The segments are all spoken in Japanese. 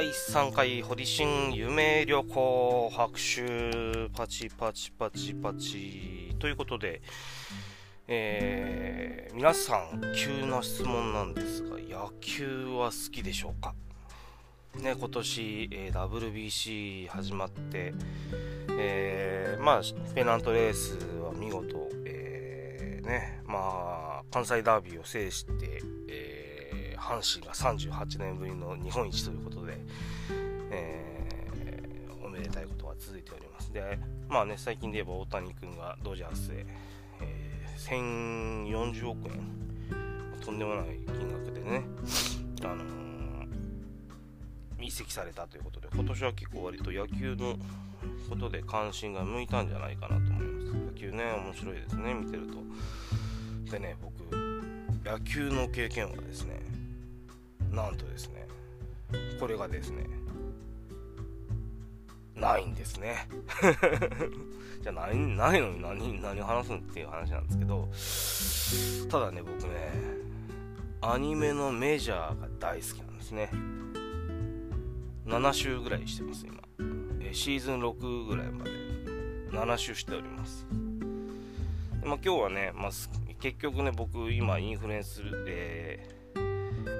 第3回堀新夢旅行拍手パチパチパチパチということで、えー、皆さん急な質問なんですが野球は好きでしょうか？ね、今年、えー、WBC 始まって、えー、まあ、ペナントレースは見事、えー、ね、まあ、関西ダービーを制して、え、阪神が38年ぶりの日本一ということで、えー、おめでたいことが続いております。で、まあね、最近で言えば大谷君がドジャースへ、えー、1040億円、とんでもない金額でね、あのー移籍されたということで今年は結構割と野球のことで関心が向いたんじゃないかなと思います野球ね面白いですね見てるとでね僕野球の経験はですねなんとですねこれがですねないんですね。じゃあないないのに何何話すんっていう話なんですけどただね僕ねアニメのメジャーが大好きなんですね。7週ぐらいしてます今、えシーズン6ぐらいまで。7週しております。で、まあ、今日はね、まあ、結局ね僕今インフルエンスで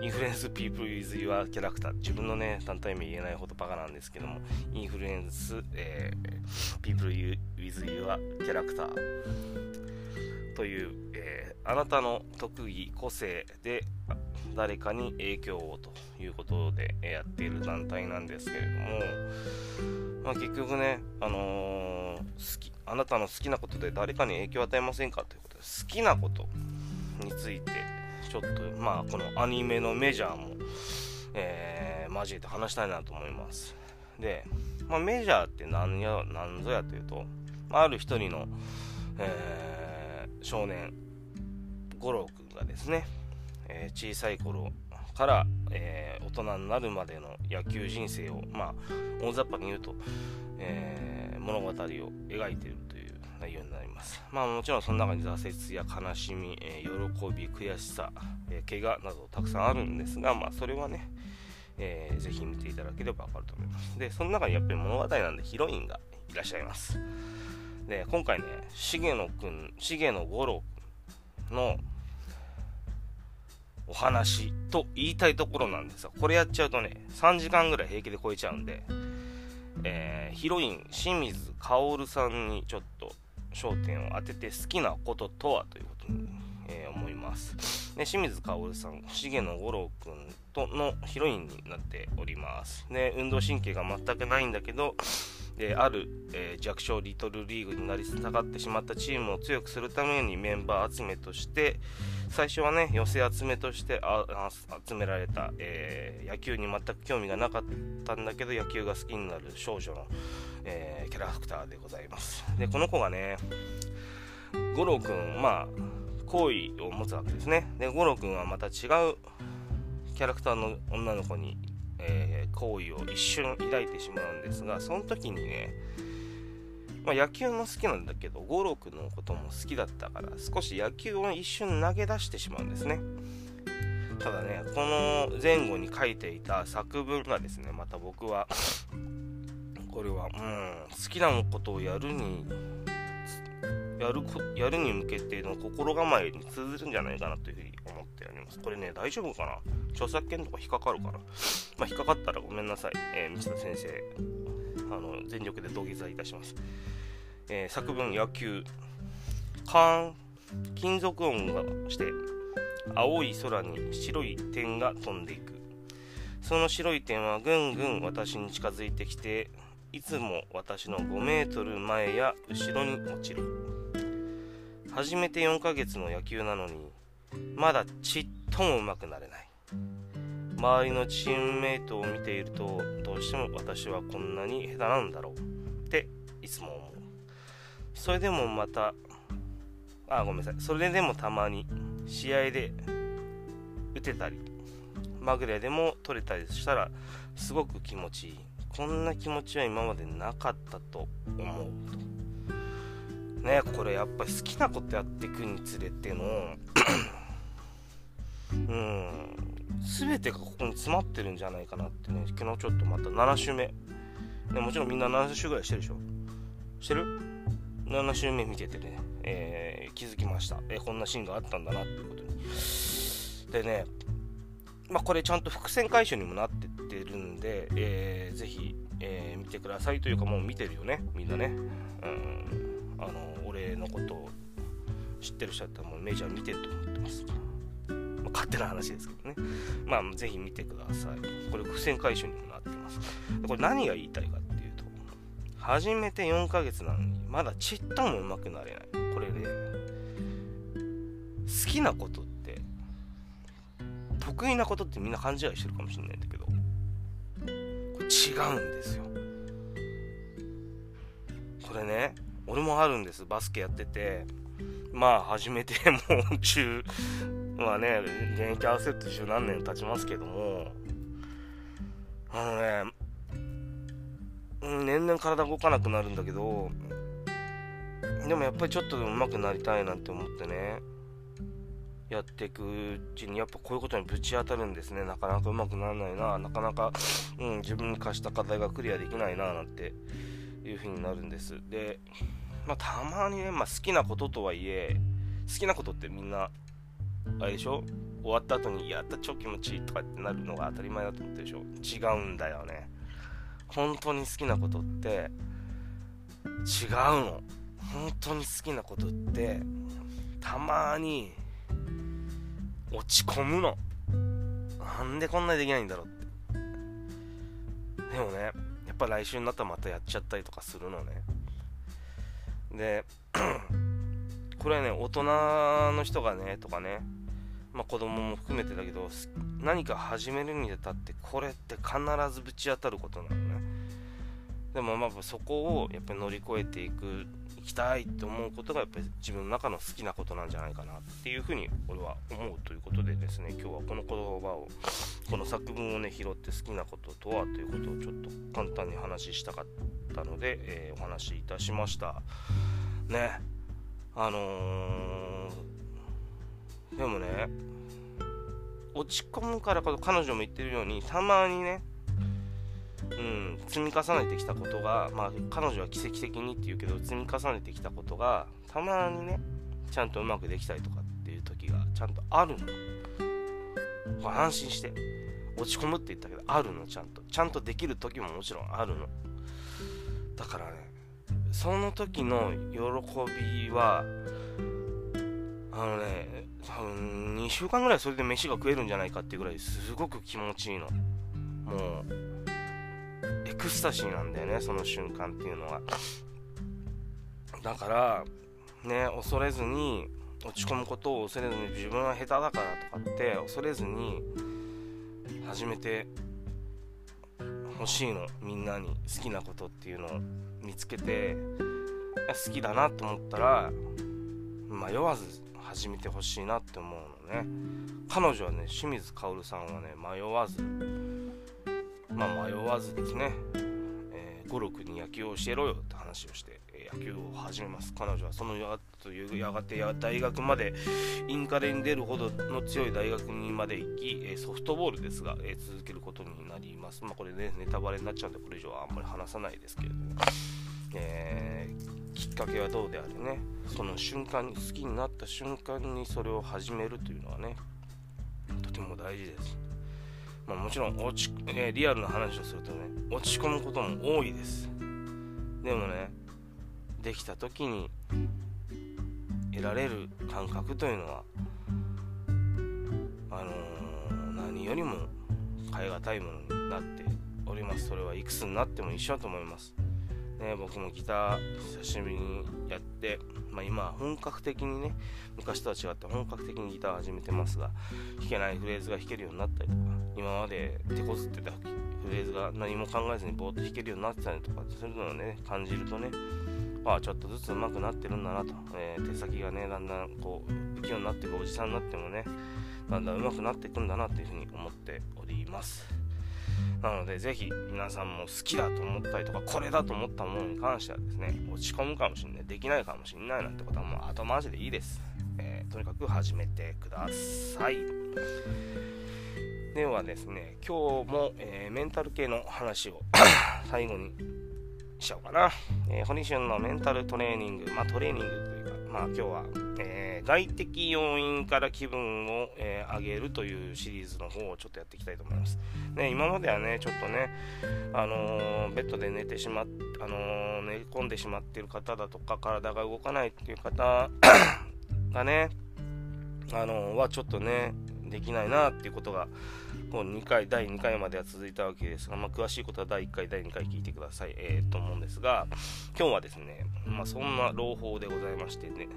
インフルエンスピープル with your キャラクター自分のね団体名言えないほどバカなんですけどもインフルエンス、えー、ピープル with your キャラクターという、えー、あなたの特技個性で誰かに影響をということでやっている団体なんですけれども、まあ、結局ね、あのー、好きあなたの好きなことで誰かに影響を与えませんかということで好きなこと。についてちょっとまあこのアニメのメジャーも、えー、交えて話したいなと思います。で、まあ、メジャーって何や何ぞやというと、まあ、る一人の、えー、少年五郎君がですねえー、小さい頃から、えー、大人になるまでの野球人生を、まあ、大雑把に言うと、えー、物語を描いている。内容になります。まあ、もちろんその中に挫折や悲しみ、え喜び、悔しさ、え怪我などたくさんあるんですが、まあ、それはね、えー、ぜひ見ていただければわかると思います。で、その中にやっぱり物語なんでヒロインがいらっしゃいます。で、今回ね、重野くん、重野五郎くんのお話と言いたいところなんですが、これやっちゃうとね、3時間ぐらい平気で超えちゃうんで、えー、ヒロイン、清水薫さんにちょっと焦点を当てて好きなこととはということに、えー、思います。で清水薫さん、重野五郎君とのヒロインになっております。で、運動神経が全くないんだけど、である、えー、弱小リトルリーグになり下がってしまったチームを強くするためにメンバー集めとして最初はね寄せ集めとして集められた、えー、野球に全く興味がなかったんだけど野球が好きになる少女の、えー、キャラクターでございます。でこの子がね五郎くんまあ好意を持つわけですね。で五郎くんはまた違うキャラクターの女の子にえー、行為を一瞬抱いてしまうんですがその時にね、まあ、野球も好きなんだけど五郎のことも好きだったから少し野球を一瞬投げ出してしまうんですね。ただねこの前後に書いていた作文がですねまた僕はこれはうん好きなことをやるにやるやるに向けての心構えに通ずるんじゃないかなというふうに思っております。これね、大丈夫かな？著作権とか引っかかるかなまあ、引っかかったらごめんなさい。えー、道田先生、あの、全力で土下座いたします。えー、作文、野球、カーン、金属音がして、青い空に白い点が飛んでいく。その白い点はぐんぐん私に近づいてきて、いつも私の5メートル前や後ろに落ちる。初めて4ヶ月の野球なのに、まだちっとも上手くなれない。周りのチームメイトを見ていると、どうしても私はこんなに下手なんだろうっていつも思う。それでもまた、あ、ごめんなさい。それでもたまに試合で打てたり、まぐれでも取れたりしたらすごく気持ちいい。こんな気持ちは今までなかったと思うと。ねこれやっぱり好きなことやっていくにつれての うん全てがここに詰まってるんじゃないかなってね昨日ちょっとまた7週目、ね、もちろんみんな7週ぐらいしてるでしょ。してる ?7 週目見ててね、えー、気づきました、えー、こんなシーンがあったんだなっていうことに。でねまあこれちゃんと伏線回収にもなってってるんで、えー、ぜひ、えー、見てくださいというかもう見てるよねみんなね。うんあの俺のことを知ってる人だったらもうメジャー見てると思ってます。まあ、勝手な話ですけどね。まあ、ぜひ見てください。これ、伏線回収にもなってます。これ、何が言いたいかっていうと、始めて4ヶ月なのに、まだちっとも上手くなれない。これね、好きなことって、得意なことってみんな勘違いしてるかもしれないんだけど、違うんですよ。これね、俺もあるんです。バスケやってて、まあ始めて もう中、まあね、現役合わせると十何年経ちますけども、あのね、年々体動かなくなるんだけど、でもやっぱりちょっとでも上手くなりたいなって思ってね、やっていくうちにやっぱこういうことにぶち当たるんですね。なかなか上手くならないな、なかなか、うん、自分に課した課題がクリアできないな、なんていう風になるんです。で、まあ、たまにね、まあ、好きなこととはいえ、好きなことってみんな、あれでしょ？終わった後に、やった超気持ちいいとかってなるのが当たり前だと思ってるでしょ？違うんだよね。本当に好きなことって、違うの。本当に好きなことって、たまに、落ち込むの。なんでこんなにできないんだろうって。でもね、ぱ来週になったらまたやっちゃったりとかするのね。で これはね大人の人がねとかねまあ子供も含めてだけど何か始めるにあたってこれって必ずぶち当たることなのねでもまあそこをやっぱり乗り越えていくきたいって思うことがやっぱり自分の中の好きなことなんじゃないかなっていうふうに俺は思うということでですね今日はこの言葉をこの作文をね拾って好きなこととはということをちょっと簡単に話したかったので、えー、お話しいたしました。ね。あのー、でもね落ち込むからこそ彼女も言ってるようにたまにねうん、積み重ねてきたことが、まあ、彼女は奇跡的にって言うけど積み重ねてきたことがたまにねちゃんとうまくできたりとかっていう時がちゃんとあるの。安心して落ち込むって言ったけどあるのちゃんと。ちゃんとできる時ももちろんあるの。だからねその時の喜びはあのね多分2週間ぐらいそれで飯が食えるんじゃないかっていうぐらいすごく気持ちいいの。もうクスタシーなんだよねその瞬間っていうのは。だからね恐れずに落ち込むことを恐れずに自分は下手だからとかって恐れずに始めてほしいのみんなに好きなことっていうのを見つけて好きだなと思ったら迷わず始めてほしいなって思うのね。彼女はね清水薫さんはね迷わずまあ、迷わずですね、えー、五六に野球を教えろよって話をして、え野球を始めます。彼女はそのやというやがてや大学までインカレに出るほどの強い大学にまで行き、えソフトボールですが、え続けることになります。まあこれねネタバレになっちゃうんでこれ以上はあんまり話さないですけれども、えー、きっかけはどうであれね。その瞬間に好きになった瞬間にそれを始めるというのはねとても大事です。まあ、もちろん落ち、え、リアルな話をするとね落ち込むことも多いです。でもねできた時に得られる感覚というのはあのー、何よりも変え難いものになっております。それはいくつになっても一緒だと思います。ね、僕もギター久しぶりにやって、まあ、今本格的にね昔とは違って本格的にギターを始めてますが弾けないフレーズが弾けるようになったりとか今まで手こずってたフレーズが何も考えずにぼーっと弾けるようになってたりとかそういうのをね感じるとねああちょっとずつ上手くなってるんだなと、えー、手先がねだんだんこう不器用になっていくおじさんになってもねだんだん上手くなっていくんだなというふうに思っております。なので、ぜひ皆さんも好きだと思ったりとか、これだと思ったものに関してはですね、落ち込むかもしれない、できないかもしれないなんてことはもう後回しでいいです。えー、とにかく始めてください。ではですね、今日も、えー、メンタル系の話を 最後にしようかな。えー、堀俊のメンタルトレーニング、まあトレーニングというか、まあ今日は、外的要因から気分を、えー、上げるというシリーズの方をちょっとやっていきたいと思います。ね、今まではね、ちょっとね、あのー、ベッドで寝てしまっ、あのー、寝込んでしまってる方だとか、体が動かないっていう方 がね、あの、はちょっとね、できないなっていうことが、こう2回、第2回までは続いたわけですが、まあ、詳しいことは第1回、第2回聞いてください、えー、と思うんですが、今日はですね、まあ、そんな朗報でございましてね、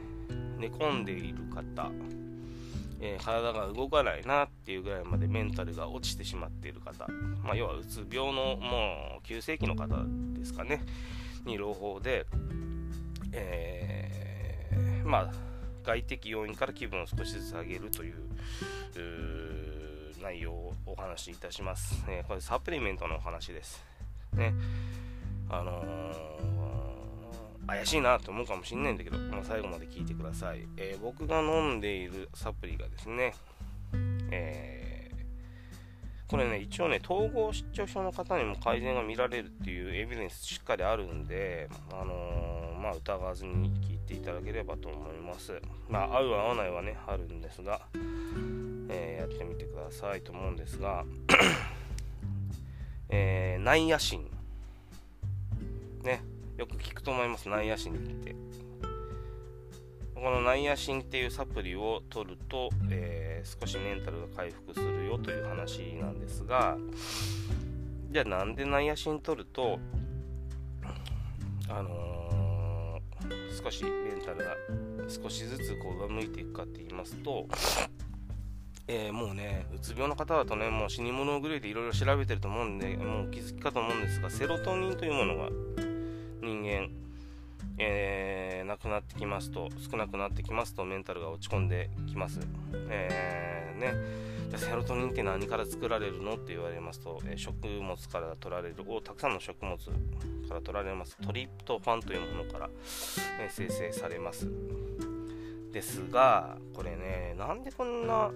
寝込んでいる方、えー、体が動かないなっていうぐらいまでメンタルが落ちてしまっている方、まあ、要はうつ病のもう急性期の方ですかね、に朗報で、えー、まあ、外的要因から気分を少しずつ上げるという内容をお話しいたします。えー、これサプリメントのお話です。ね。あのー、怪しいなと思うかもしんないんだけど、まあ、最後まで聞いてください。えー、僕が飲んでいるサプリがですね、えー、これね、一応ね、統合失調症の方にも改善が見られるっていうエビデンスしっかりあるんで、あのまあ、疑わずに聞いていただければと思います。まあ、合う合わないはね、あるんですが、え、やってみてくださいと思うんですが、えー、ナイアシン。ね、よく聞くと思います、ナイアシンって。このナイアシンっていうサプリを取ると、えー、少しメンタルが回復するよという話なんですが、じゃあなんでナイアシン取ると、あのー、少しメンタルが少しずつこう上向いていくかって言いますと、えー、もうね、うつ病の方だとね、もう死に物狂いでいろいろ調べてると思うんで、もう気づきかと思うんですが、セロトニンというものが人間、えー、なくなってきますと、少なくなってきますと、メンタルが落ち込んできます。えー、ね、じゃセロトニンって何から作られるのって言われますと、えー、食物から取られる、おたくさんの食物から取られます、トリプトファンというものから、え生成されます。ですが、これね、なんでこんな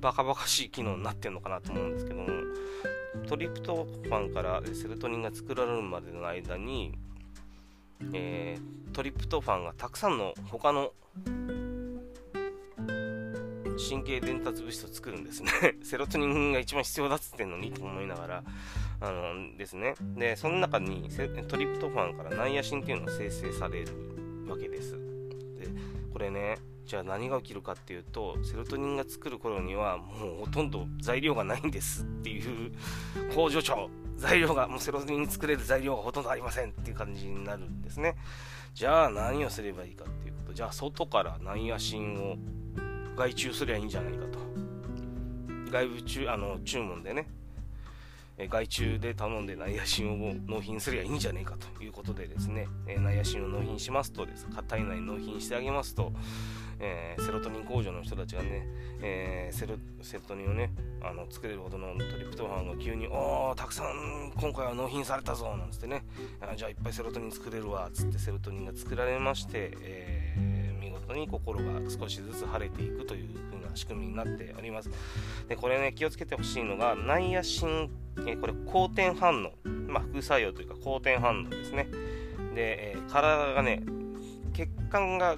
バカバカしい機能になってるのかなと思うんですけどもトリプトファンからセロトニンが作られるまでの間に、えー、トリプトファンがたくさんの他の神経伝達物質を作るんですね。セロトニンが一番必要だっつってんのにと思いながらあのですね。でその中にトリプトファンからナイアシンっていうのが生成されるわけです。でこれねじゃあ何が起きるかっていうとセロトニンが作る頃にはもうほとんど材料がないんですっていう工場長。材料がもうセロトニン作れる材料がほとんどありませんっていう感じになるんですね。じゃあ何をすればいいかっていうこと。じゃあ外からナイアシンを外注すりゃいいんじゃないかと。外部注あの注文でね。外注で頼んでナイアシンを納品すればいいんじゃねえかということでですね、えナイアシンを納品しますとです、体内納品してあげますと、えー、セロトニン工場の人たちがね、えー、セロセロトニンをねあの作れるほどのトリプトファンが急に「おーたくさん今回は納品されたぞ」なんつってねじゃあいっぱいセロトニン作れるわっつってセロトニンが作られまして、えー、に心が少しずつ晴れていくという風な仕組みになっております。でこれね気をつけてほしいのが内野神、え、これ好転反応、まあ、副作用というか好転反応ですね。で、えー、体がね血管が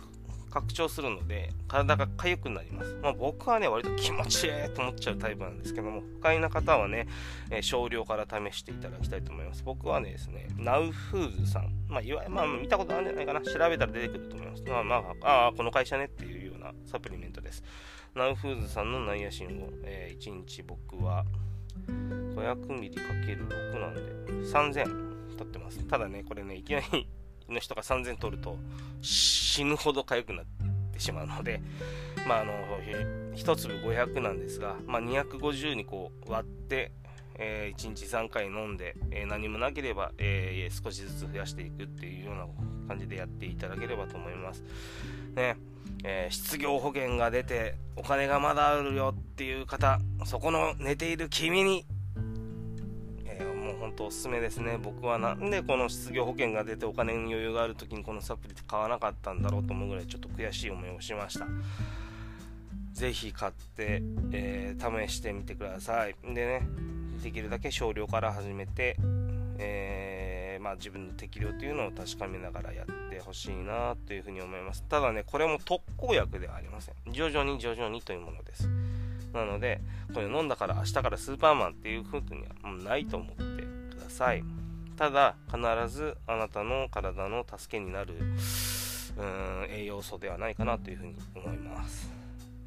拡張するので体が痒くなります、まあ、僕はね割と気持ちいいと思っちゃうタイプなんですけども不快な方はね、えー、少量から試していただきたいと思います。僕はねですねナウフーズさん。まあいわゆるまあ見たことあるんじゃないかな。調べたら出てくると思います。まあまあああこの会社ねっていうようなサプリメントです。ナウフーズさんのナイアシンを、えー、1日僕は 500ml×6 なんで3000取ってます。ただねこれねいきなりの人が3000取ると死ぬほど痒くなってしまうので、まあ、あの1粒500なんですが、まあ、250にこう割って、えー、1日3回飲んで、えー、何もなければ、えー、少しずつ増やしていくっていうような感じでやっていただければと思います。ねえー、失業保険が出てお金がまだあるよっていう方そこの寝ている君に本当おすすめですね。僕はなんでこの失業保険が出てお金に余裕がある時にこのサプリって買わなかったんだろうと思うぐらいちょっと悔しい思いをしました。ぜひ買って、えー、試してみてください。でねできるだけ少量から始めて、えー、まあ、自分の適量というのを確かめながらやってほしいなというふうに思います。ただねこれも特効薬ではありません。徐々に徐々にというものです。なのでこれ飲んだから明日からスーパーマンっていうふうにはないと思ってさい。ただ必ずあなたの体の助けになるうん栄養素ではないかなというふうに思います、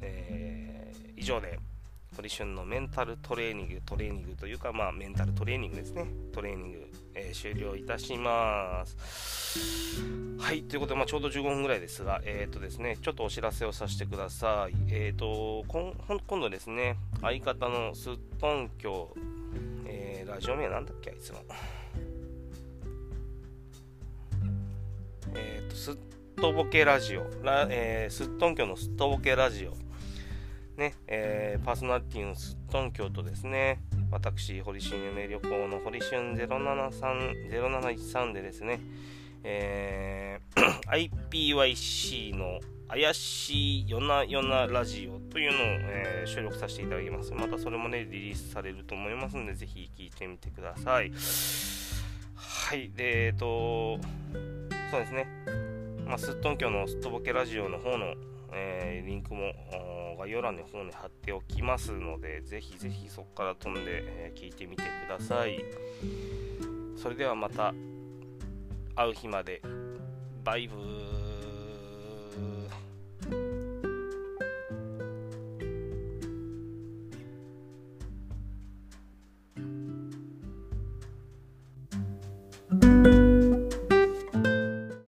えー、以上で堀春のメンタルトレーニングトレーニングというかまあメンタルトレーニングですね。トレーニング、えー、終了いたします。はいということで、まあ、ちょうど15分ぐらいですがえっ、ー、とですねちょっとお知らせをさせてください。えっ、ー、と今度ですね相方のすっとんきょう、ラジオ名なんだっけあいつの。えっ、とすっとぼけラジオ、ラえー、すっとんきょのすっとぼけラジオ、ね、えー、パーソナリティのすっとんきょうとですね、私、堀春夢旅行の堀春0713でですね、えー、IPYC の怪しい夜な夜なラジオというのを、えー、収録させていただきます。またそれもね、リリースされると思いますので、ぜひ聞いてみてください。はい、で、えっ、ー、と、そうですね。まあ、すっとんきょうのすっとぼけラジオの方の、えー、リンクも概要欄の方に貼っておきますので、ぜひぜひそこから飛んで、え、聞いてみてください。それではまた会う日まで。バイブー。